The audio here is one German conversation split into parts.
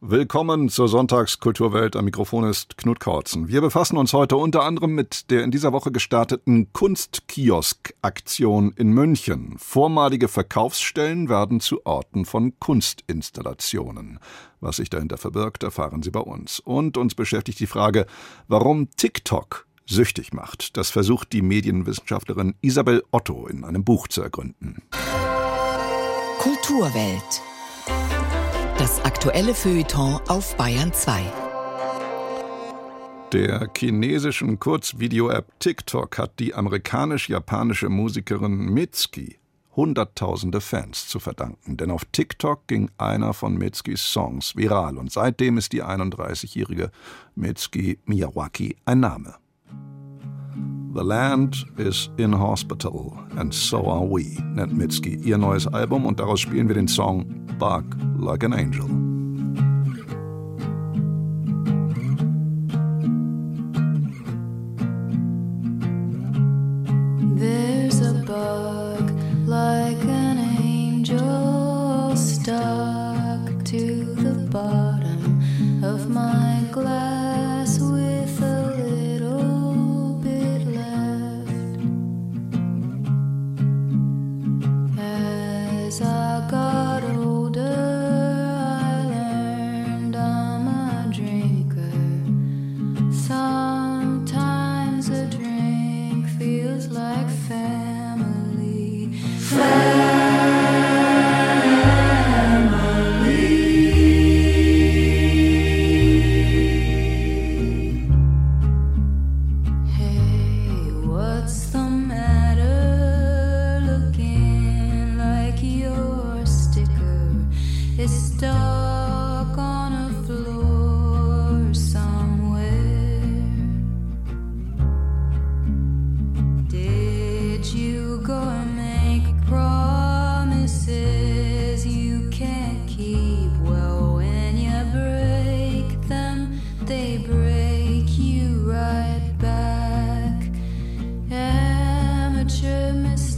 Willkommen zur Sonntagskulturwelt. Am Mikrofon ist Knut Kautzen. Wir befassen uns heute unter anderem mit der in dieser Woche gestarteten Kunstkiosk-Aktion in München. Vormalige Verkaufsstellen werden zu Orten von Kunstinstallationen. Was sich dahinter verbirgt, erfahren Sie bei uns. Und uns beschäftigt die Frage, warum TikTok süchtig macht. Das versucht die Medienwissenschaftlerin Isabel Otto in einem Buch zu ergründen. Kulturwelt. Das aktuelle Feuilleton auf Bayern 2. Der chinesischen Kurzvideo-App TikTok hat die amerikanisch-japanische Musikerin Mitski Hunderttausende Fans zu verdanken, denn auf TikTok ging einer von Mitskis Songs viral und seitdem ist die 31-jährige Mitski Miyawaki ein Name. The Land is in Hospital and So Are We nennt Mitski ihr neues Album und daraus spielen wir den Song Bug Like an Angel.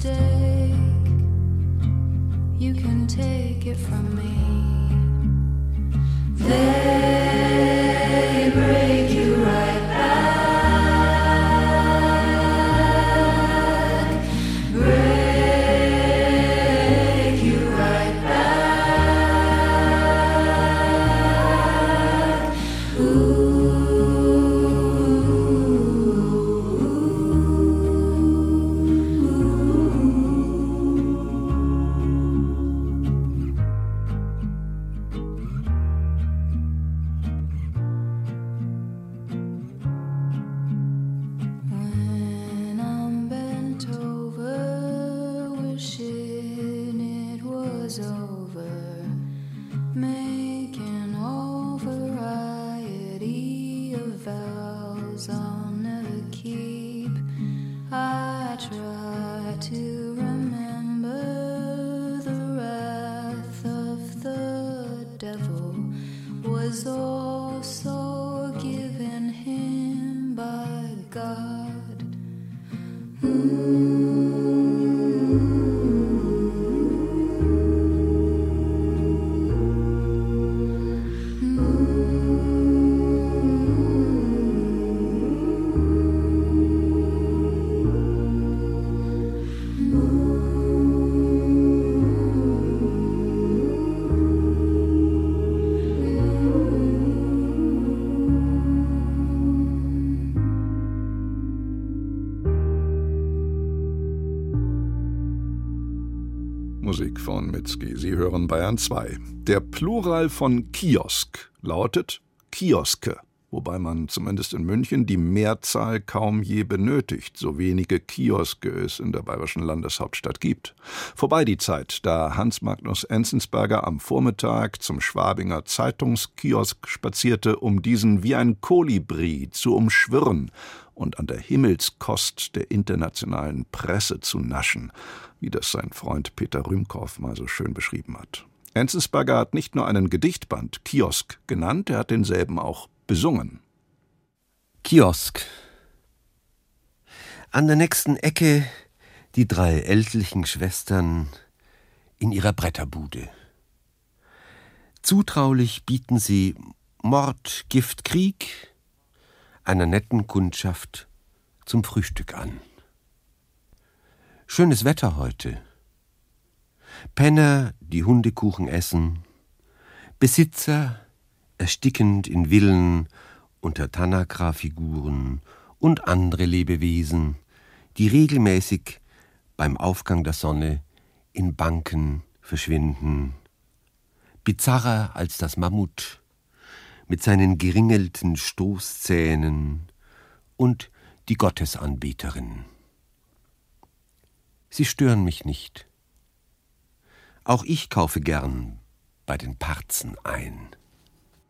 Mistake, you can take it from me. They was over, Mitski. Sie hören Bayern 2. Der Plural von Kiosk lautet Kioske, wobei man zumindest in München die Mehrzahl kaum je benötigt, so wenige Kioske es in der bayerischen Landeshauptstadt gibt. Vorbei die Zeit, da Hans Magnus Enzensberger am Vormittag zum Schwabinger Zeitungskiosk spazierte, um diesen wie ein Kolibri zu umschwirren und an der Himmelskost der internationalen Presse zu naschen, wie das sein Freund Peter Rühmkow mal so schön beschrieben hat. Enzensberger hat nicht nur einen Gedichtband Kiosk genannt, er hat denselben auch besungen. Kiosk. An der nächsten Ecke die drei ältlichen Schwestern in ihrer Bretterbude. Zutraulich bieten sie Mord, Gift, Krieg einer netten Kundschaft zum Frühstück an. Schönes Wetter heute. Penner, die Hundekuchen essen, Besitzer, erstickend in Villen unter Tanakra-Figuren und andere Lebewesen, die regelmäßig beim Aufgang der Sonne in Banken verschwinden. Bizarrer als das Mammut mit seinen geringelten Stoßzähnen und die Gottesanbeterin. Sie stören mich nicht. Auch ich kaufe gern bei den Parzen ein.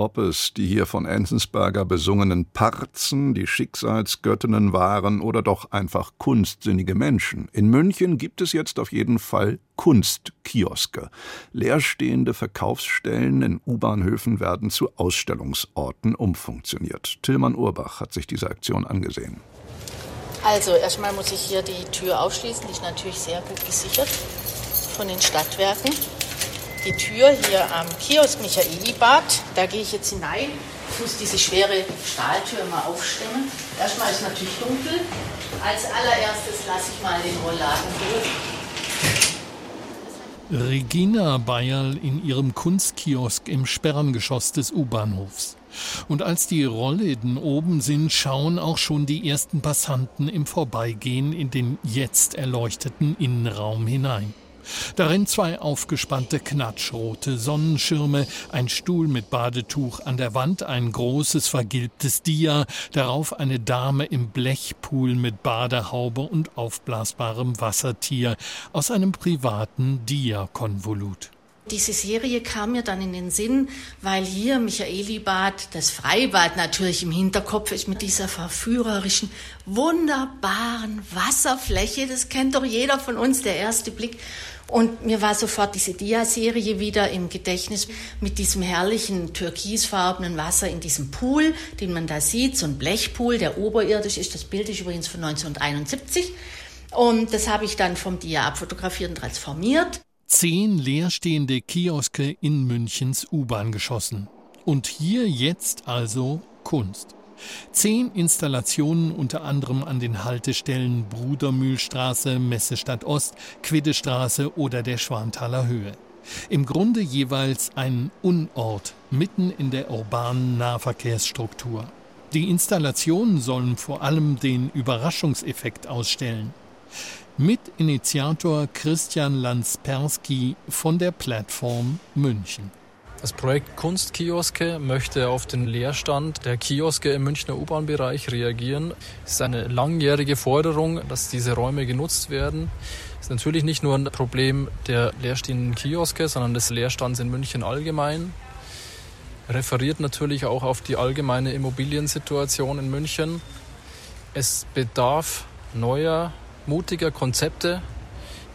Ob es die hier von Enzensberger besungenen Parzen, die Schicksalsgöttinnen waren oder doch einfach kunstsinnige Menschen. In München gibt es jetzt auf jeden Fall Kunstkioske. Leerstehende Verkaufsstellen in U-Bahnhöfen werden zu Ausstellungsorten umfunktioniert. Tillmann Urbach hat sich diese Aktion angesehen. Also erstmal muss ich hier die Tür aufschließen, die ist natürlich sehr gut gesichert von den Stadtwerken die Tür hier am Kiosk Michaelibad. Da gehe ich jetzt hinein. Ich muss diese schwere Stahltür mal aufstemmen. Erstmal ist es natürlich dunkel. Als allererstes lasse ich mal den Rollladen durch. Regina Bayerl in ihrem Kunstkiosk im Sperrengeschoss des U-Bahnhofs. Und als die Rollläden oben sind, schauen auch schon die ersten Passanten im Vorbeigehen in den jetzt erleuchteten Innenraum hinein. Darin zwei aufgespannte knatschrote Sonnenschirme, ein Stuhl mit Badetuch an der Wand, ein großes vergilbtes Dia, darauf eine Dame im Blechpool mit Badehaube und aufblasbarem Wassertier aus einem privaten Dia-Konvolut. Diese Serie kam mir dann in den Sinn, weil hier Michaelibad, das Freibad natürlich im Hinterkopf ist mit dieser verführerischen, wunderbaren Wasserfläche. Das kennt doch jeder von uns, der erste Blick. Und mir war sofort diese Dia-Serie wieder im Gedächtnis mit diesem herrlichen türkisfarbenen Wasser in diesem Pool, den man da sieht, so ein Blechpool, der oberirdisch ist. Das Bild ist übrigens von 1971. Und das habe ich dann vom Dia abfotografiert und transformiert. Zehn leerstehende Kioske in Münchens U-Bahn geschossen. Und hier jetzt also Kunst. Zehn Installationen unter anderem an den Haltestellen Brudermühlstraße, Messestadt Ost, Quiddestraße oder der Schwanthaler Höhe. Im Grunde jeweils ein Unort mitten in der urbanen Nahverkehrsstruktur. Die Installationen sollen vor allem den Überraschungseffekt ausstellen. Mitinitiator Christian Lanspersky von der Plattform München. Das Projekt Kunstkioske möchte auf den Leerstand der Kioske im Münchner U-Bahn-Bereich reagieren. Es ist eine langjährige Forderung, dass diese Räume genutzt werden. Es ist natürlich nicht nur ein Problem der leerstehenden Kioske, sondern des Leerstands in München allgemein. Referiert natürlich auch auf die allgemeine Immobiliensituation in München. Es bedarf neuer, mutiger Konzepte,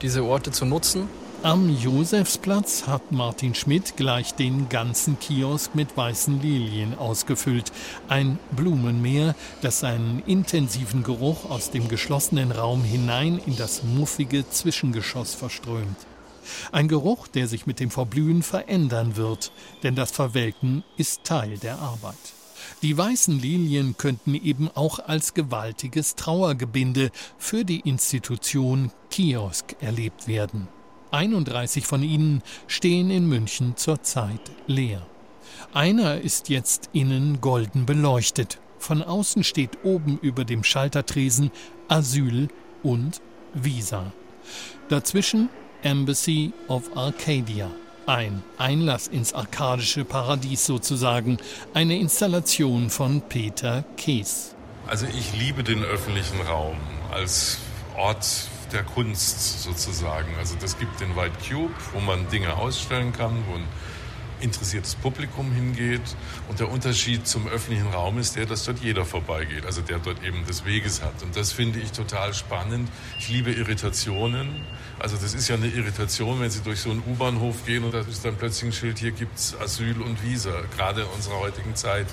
diese Orte zu nutzen. Am Josefsplatz hat Martin Schmidt gleich den ganzen Kiosk mit weißen Lilien ausgefüllt. Ein Blumenmeer, das seinen intensiven Geruch aus dem geschlossenen Raum hinein in das muffige Zwischengeschoss verströmt. Ein Geruch, der sich mit dem Verblühen verändern wird, denn das Verwelken ist Teil der Arbeit. Die weißen Lilien könnten eben auch als gewaltiges Trauergebinde für die Institution Kiosk erlebt werden. 31 von ihnen stehen in München zurzeit leer. Einer ist jetzt innen golden beleuchtet. Von außen steht oben über dem Schaltertresen Asyl und Visa. Dazwischen Embassy of Arcadia. Ein Einlass ins arkadische Paradies sozusagen. Eine Installation von Peter Kees. Also ich liebe den öffentlichen Raum als Ort der Kunst sozusagen. Also das gibt den White Cube, wo man Dinge ausstellen kann, wo ein interessiertes Publikum hingeht. Und der Unterschied zum öffentlichen Raum ist der, dass dort jeder vorbeigeht, also der dort eben des Weges hat. Und das finde ich total spannend. Ich liebe Irritationen. Also das ist ja eine Irritation, wenn Sie durch so einen U-Bahnhof gehen und da ist dann plötzlich ein Schild, hier gibt es Asyl und Visa. Gerade in unserer heutigen Zeit,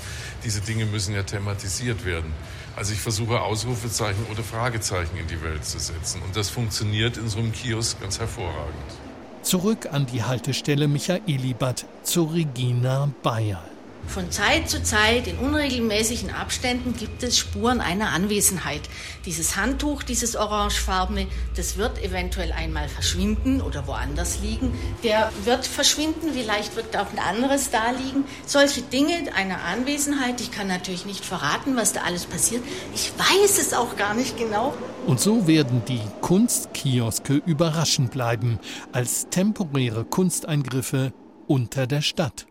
diese Dinge müssen ja thematisiert werden. Also ich versuche Ausrufezeichen oder Fragezeichen in die Welt zu setzen. Und das funktioniert in so einem Kiosk ganz hervorragend. Zurück an die Haltestelle Michaelibad zu Regina Bayer. Von Zeit zu Zeit in unregelmäßigen Abständen gibt es Spuren einer Anwesenheit. Dieses Handtuch, dieses orangefarbene, das wird eventuell einmal verschwinden oder woanders liegen. Der wird verschwinden, vielleicht wird auch ein anderes da liegen. Solche Dinge einer Anwesenheit, ich kann natürlich nicht verraten, was da alles passiert. Ich weiß es auch gar nicht genau. Und so werden die Kunstkioske überraschend bleiben als temporäre Kunsteingriffe unter der Stadt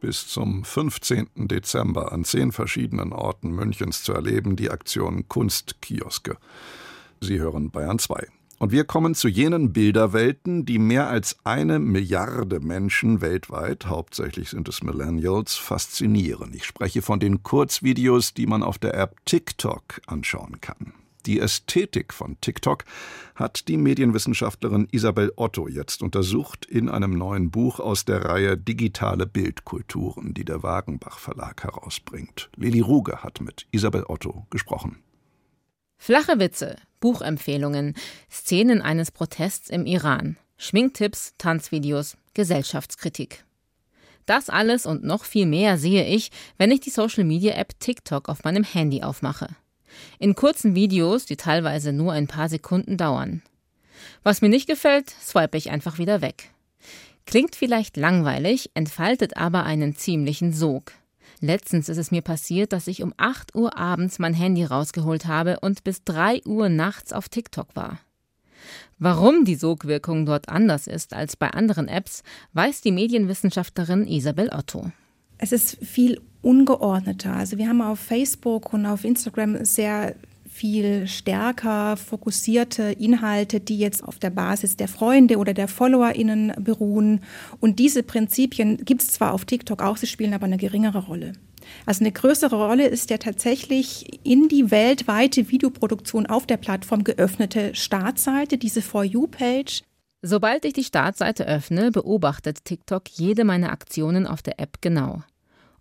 bis zum 15. Dezember an zehn verschiedenen Orten Münchens zu erleben, die Aktion Kunstkioske. Sie hören Bayern 2. Und wir kommen zu jenen Bilderwelten, die mehr als eine Milliarde Menschen weltweit, hauptsächlich sind es Millennials, faszinieren. Ich spreche von den Kurzvideos, die man auf der App TikTok anschauen kann. Die Ästhetik von TikTok hat die Medienwissenschaftlerin Isabel Otto jetzt untersucht in einem neuen Buch aus der Reihe Digitale Bildkulturen, die der Wagenbach Verlag herausbringt. Lili Ruge hat mit Isabel Otto gesprochen. Flache Witze, Buchempfehlungen, Szenen eines Protests im Iran, Schminktipps, Tanzvideos, Gesellschaftskritik. Das alles und noch viel mehr sehe ich, wenn ich die Social Media App TikTok auf meinem Handy aufmache. In kurzen Videos, die teilweise nur ein paar Sekunden dauern. Was mir nicht gefällt, swipe ich einfach wieder weg. Klingt vielleicht langweilig, entfaltet aber einen ziemlichen Sog. Letztens ist es mir passiert, dass ich um 8 Uhr abends mein Handy rausgeholt habe und bis 3 Uhr nachts auf TikTok war. Warum die Sogwirkung dort anders ist als bei anderen Apps, weiß die Medienwissenschaftlerin Isabel Otto. Es ist viel ungeordneter. Also wir haben auf Facebook und auf Instagram sehr viel stärker fokussierte Inhalte, die jetzt auf der Basis der Freunde oder der FollowerInnen beruhen. Und diese Prinzipien gibt es zwar auf TikTok auch, sie spielen aber eine geringere Rolle. Also eine größere Rolle ist der tatsächlich in die weltweite Videoproduktion auf der Plattform geöffnete Startseite, diese For You-Page. Sobald ich die Startseite öffne, beobachtet TikTok jede meiner Aktionen auf der App genau.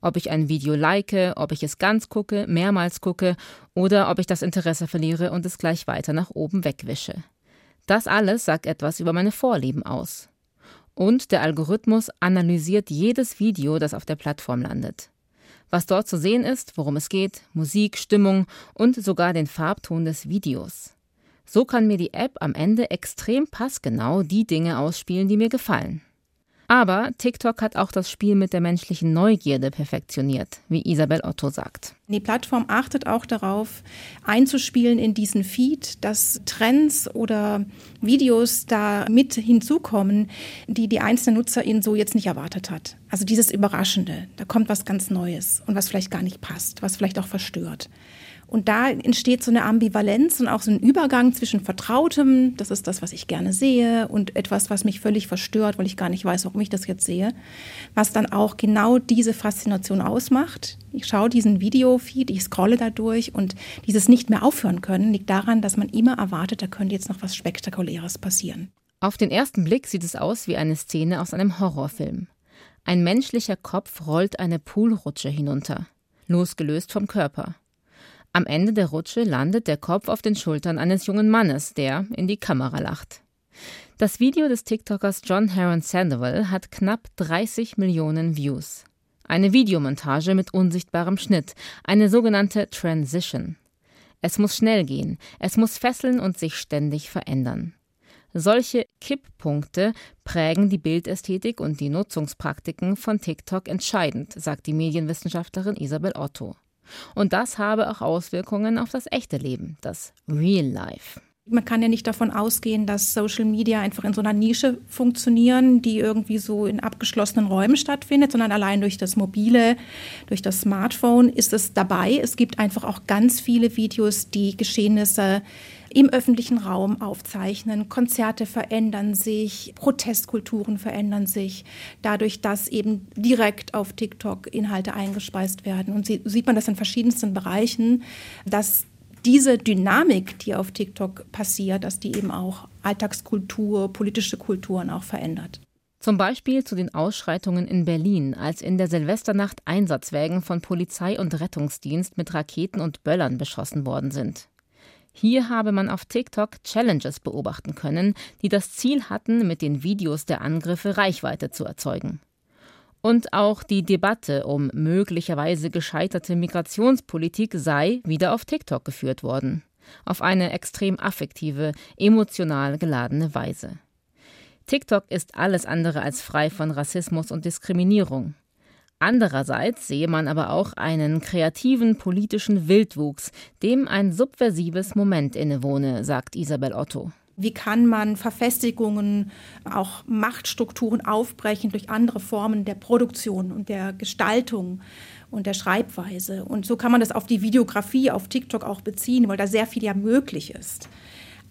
Ob ich ein Video like, ob ich es ganz gucke, mehrmals gucke oder ob ich das Interesse verliere und es gleich weiter nach oben wegwische. Das alles sagt etwas über meine Vorlieben aus. Und der Algorithmus analysiert jedes Video, das auf der Plattform landet. Was dort zu sehen ist, worum es geht, Musik, Stimmung und sogar den Farbton des Videos. So kann mir die App am Ende extrem passgenau die Dinge ausspielen, die mir gefallen. Aber TikTok hat auch das Spiel mit der menschlichen Neugierde perfektioniert, wie Isabel Otto sagt. Die Plattform achtet auch darauf, einzuspielen in diesen Feed, dass Trends oder Videos da mit hinzukommen, die die einzelne Nutzerin so jetzt nicht erwartet hat. Also dieses Überraschende, da kommt was ganz Neues und was vielleicht gar nicht passt, was vielleicht auch verstört. Und da entsteht so eine Ambivalenz und auch so ein Übergang zwischen Vertrautem, das ist das, was ich gerne sehe, und etwas, was mich völlig verstört, weil ich gar nicht weiß, warum ich das jetzt sehe, was dann auch genau diese Faszination ausmacht. Ich schaue diesen Videofeed, ich scrolle da durch und dieses nicht mehr aufhören können liegt daran, dass man immer erwartet, da könnte jetzt noch was Spektakuläres passieren. Auf den ersten Blick sieht es aus wie eine Szene aus einem Horrorfilm. Ein menschlicher Kopf rollt eine Poolrutsche hinunter, losgelöst vom Körper. Am Ende der Rutsche landet der Kopf auf den Schultern eines jungen Mannes, der in die Kamera lacht. Das Video des TikTokers John Heron Sandoval hat knapp 30 Millionen Views. Eine Videomontage mit unsichtbarem Schnitt, eine sogenannte Transition. Es muss schnell gehen, es muss fesseln und sich ständig verändern. Solche Kipppunkte prägen die Bildästhetik und die Nutzungspraktiken von TikTok entscheidend, sagt die Medienwissenschaftlerin Isabel Otto. Und das habe auch Auswirkungen auf das echte Leben, das Real Life. Man kann ja nicht davon ausgehen, dass Social Media einfach in so einer Nische funktionieren, die irgendwie so in abgeschlossenen Räumen stattfindet, sondern allein durch das Mobile, durch das Smartphone ist es dabei. Es gibt einfach auch ganz viele Videos, die Geschehnisse im öffentlichen Raum aufzeichnen. Konzerte verändern sich, Protestkulturen verändern sich, dadurch, dass eben direkt auf TikTok Inhalte eingespeist werden. Und sieht man das in verschiedensten Bereichen, dass diese Dynamik, die auf TikTok passiert, dass die eben auch Alltagskultur, politische Kulturen auch verändert. Zum Beispiel zu den Ausschreitungen in Berlin, als in der Silvesternacht Einsatzwägen von Polizei und Rettungsdienst mit Raketen und Böllern beschossen worden sind. Hier habe man auf TikTok Challenges beobachten können, die das Ziel hatten, mit den Videos der Angriffe Reichweite zu erzeugen. Und auch die Debatte um möglicherweise gescheiterte Migrationspolitik sei wieder auf TikTok geführt worden. Auf eine extrem affektive, emotional geladene Weise. TikTok ist alles andere als frei von Rassismus und Diskriminierung. Andererseits sehe man aber auch einen kreativen politischen Wildwuchs, dem ein subversives Moment innewohne, sagt Isabel Otto. Wie kann man Verfestigungen, auch Machtstrukturen aufbrechen durch andere Formen der Produktion und der Gestaltung und der Schreibweise? Und so kann man das auf die Videografie auf TikTok auch beziehen, weil da sehr viel ja möglich ist.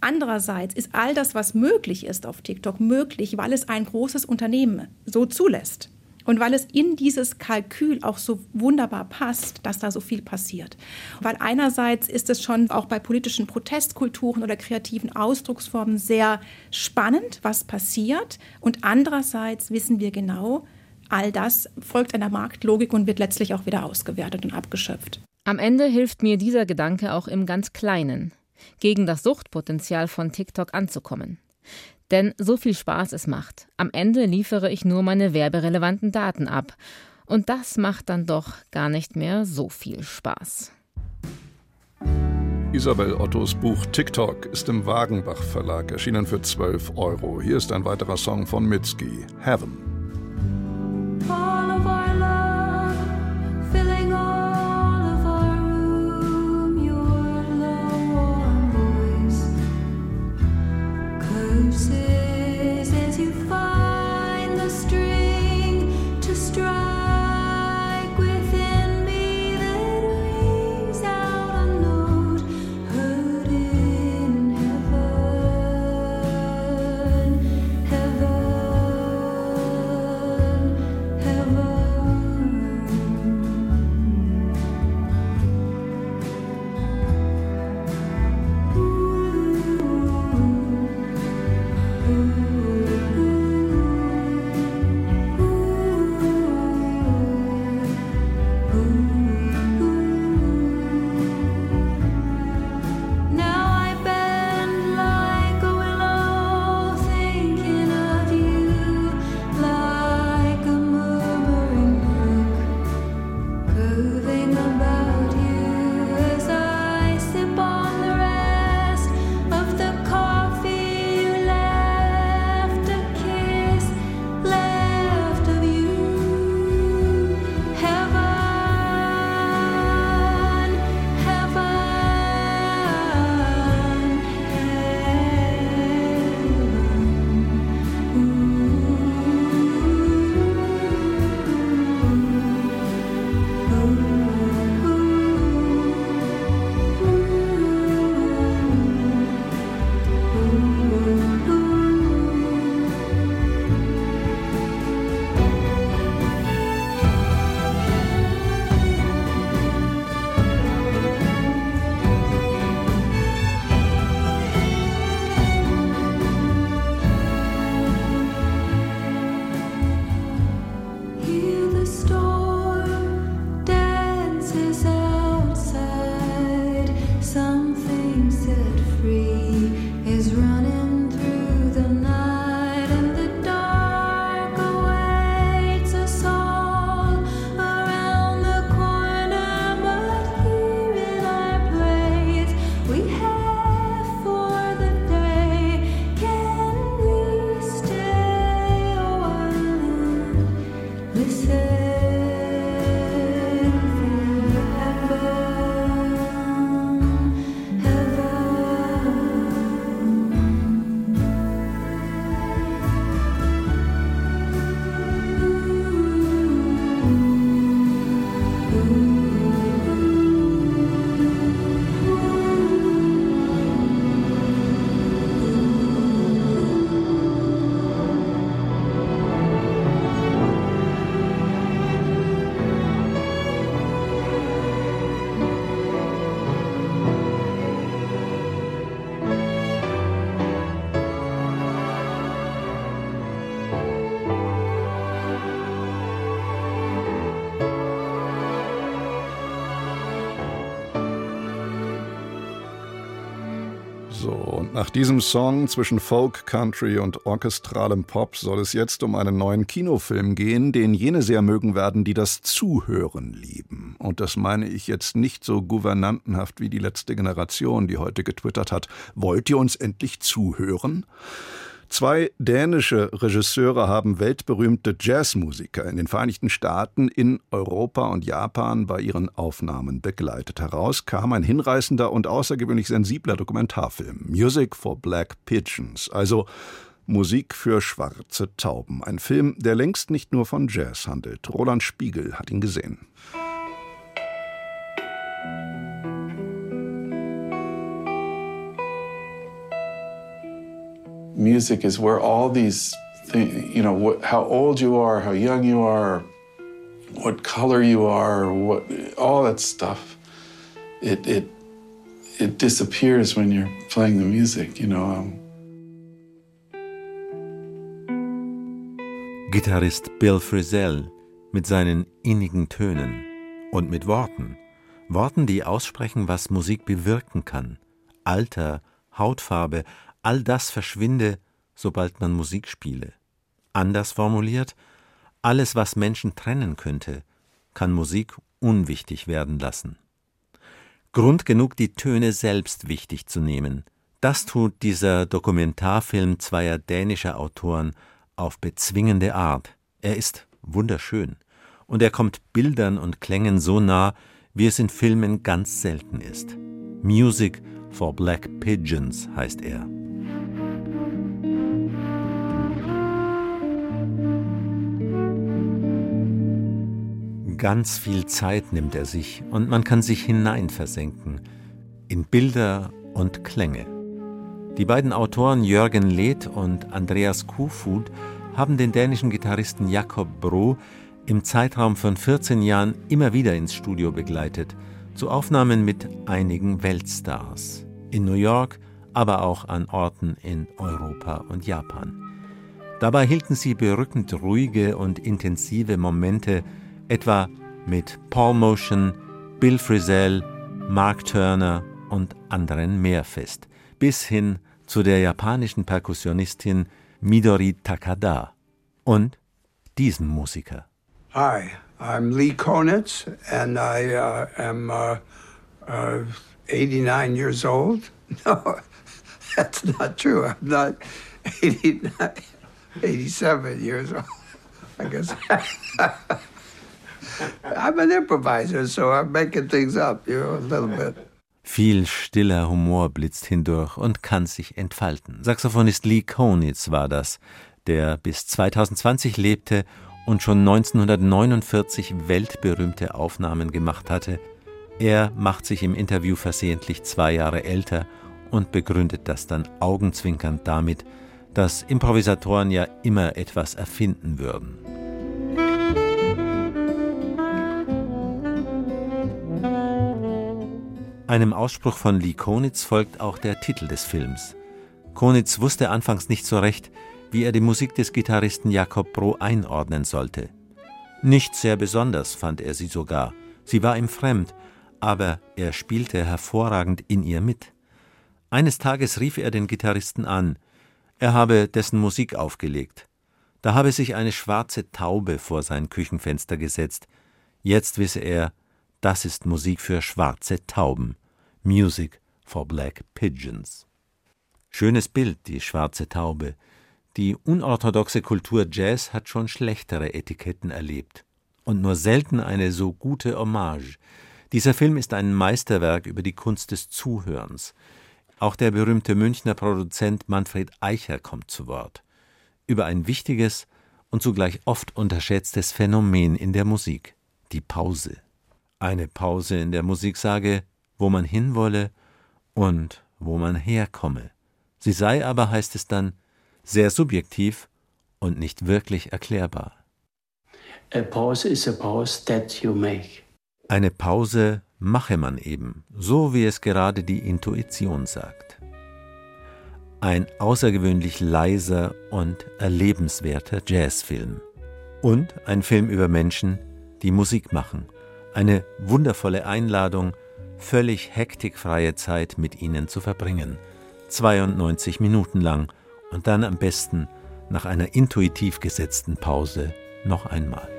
Andererseits ist all das, was möglich ist auf TikTok, möglich, weil es ein großes Unternehmen so zulässt. Und weil es in dieses Kalkül auch so wunderbar passt, dass da so viel passiert. Weil einerseits ist es schon auch bei politischen Protestkulturen oder kreativen Ausdrucksformen sehr spannend, was passiert. Und andererseits wissen wir genau, all das folgt einer Marktlogik und wird letztlich auch wieder ausgewertet und abgeschöpft. Am Ende hilft mir dieser Gedanke auch im ganz Kleinen, gegen das Suchtpotenzial von TikTok anzukommen. Denn so viel Spaß es macht, am Ende liefere ich nur meine werberelevanten Daten ab. Und das macht dann doch gar nicht mehr so viel Spaß. Isabel Ottos Buch TikTok ist im Wagenbach Verlag erschienen für 12 Euro. Hier ist ein weiterer Song von Mitski, Heaven. Listen. So, und nach diesem Song zwischen Folk, Country und orchestralem Pop soll es jetzt um einen neuen Kinofilm gehen, den jene sehr mögen werden, die das Zuhören lieben. Und das meine ich jetzt nicht so gouvernantenhaft wie die letzte Generation, die heute getwittert hat. Wollt ihr uns endlich zuhören? Zwei dänische Regisseure haben weltberühmte Jazzmusiker in den Vereinigten Staaten, in Europa und Japan bei ihren Aufnahmen begleitet. Heraus kam ein hinreißender und außergewöhnlich sensibler Dokumentarfilm, Music for Black Pigeons, also Musik für schwarze Tauben. Ein Film, der längst nicht nur von Jazz handelt. Roland Spiegel hat ihn gesehen. Music is where all these things, you know, what, how old you are, how young you are, what color you are, what, all that stuff, it, it, it disappears when you're playing the music, you know. Um, Gitarrist Bill Frisell mit seinen innigen Tönen und mit Worten. Worten, die aussprechen, was Musik bewirken kann. Alter, Hautfarbe, all das verschwinde, sobald man Musik spiele. Anders formuliert, alles, was Menschen trennen könnte, kann Musik unwichtig werden lassen. Grund genug, die Töne selbst wichtig zu nehmen. Das tut dieser Dokumentarfilm zweier dänischer Autoren auf bezwingende Art. Er ist wunderschön und er kommt Bildern und Klängen so nah, wie es in Filmen ganz selten ist. Music for Black Pigeons heißt er. Ganz viel Zeit nimmt er sich und man kann sich hineinversenken in Bilder und Klänge. Die beiden Autoren Jürgen Leth und Andreas Kufud haben den dänischen Gitarristen Jakob Bro im Zeitraum von 14 Jahren immer wieder ins Studio begleitet, zu Aufnahmen mit einigen Weltstars. In New York, aber auch an Orten in Europa und Japan. Dabei hielten sie berückend ruhige und intensive Momente etwa mit Paul Motion, Bill Frisell, Mark Turner und anderen mehr fest, bis hin zu der japanischen Perkussionistin Midori Takada und diesem Musiker. Hi, I'm Lee Konitz and I uh, am uh, uh, 89 years old. No, that's not true. I'm not 89, 87 years old. I guess. I'm an improviser, so I'm making things up, you know, a little bit. Viel stiller Humor blitzt hindurch und kann sich entfalten. Saxophonist Lee Konitz war das, der bis 2020 lebte und schon 1949 weltberühmte Aufnahmen gemacht hatte. Er macht sich im Interview versehentlich zwei Jahre älter und begründet das dann augenzwinkernd damit, dass Improvisatoren ja immer etwas erfinden würden. Einem Ausspruch von Lee Konitz folgt auch der Titel des Films. Konitz wusste anfangs nicht so recht, wie er die Musik des Gitarristen Jakob Bro einordnen sollte. Nicht sehr besonders fand er sie sogar. Sie war ihm fremd, aber er spielte hervorragend in ihr mit. Eines Tages rief er den Gitarristen an. Er habe dessen Musik aufgelegt. Da habe sich eine schwarze Taube vor sein Küchenfenster gesetzt. Jetzt wisse er, das ist Musik für schwarze Tauben. Music for Black Pigeons. Schönes Bild, die schwarze Taube. Die unorthodoxe Kultur Jazz hat schon schlechtere Etiketten erlebt. Und nur selten eine so gute Hommage. Dieser Film ist ein Meisterwerk über die Kunst des Zuhörens. Auch der berühmte Münchner Produzent Manfred Eicher kommt zu Wort. Über ein wichtiges und zugleich oft unterschätztes Phänomen in der Musik, die Pause eine Pause in der Musik sage, wo man hinwolle und wo man herkomme. Sie sei aber, heißt es dann, sehr subjektiv und nicht wirklich erklärbar. A pause is a pause that you make. Eine Pause mache man eben, so wie es gerade die Intuition sagt. Ein außergewöhnlich leiser und erlebenswerter Jazzfilm. Und ein Film über Menschen, die Musik machen eine wundervolle Einladung, völlig hektikfreie Zeit mit ihnen zu verbringen. 92 Minuten lang und dann am besten nach einer intuitiv gesetzten Pause noch einmal.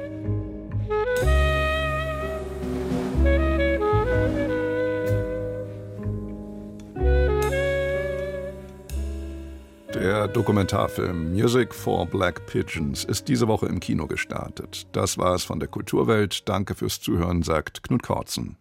Der Dokumentarfilm Music for Black Pigeons ist diese Woche im Kino gestartet. Das war es von der Kulturwelt. Danke fürs Zuhören, sagt Knut Kortzen.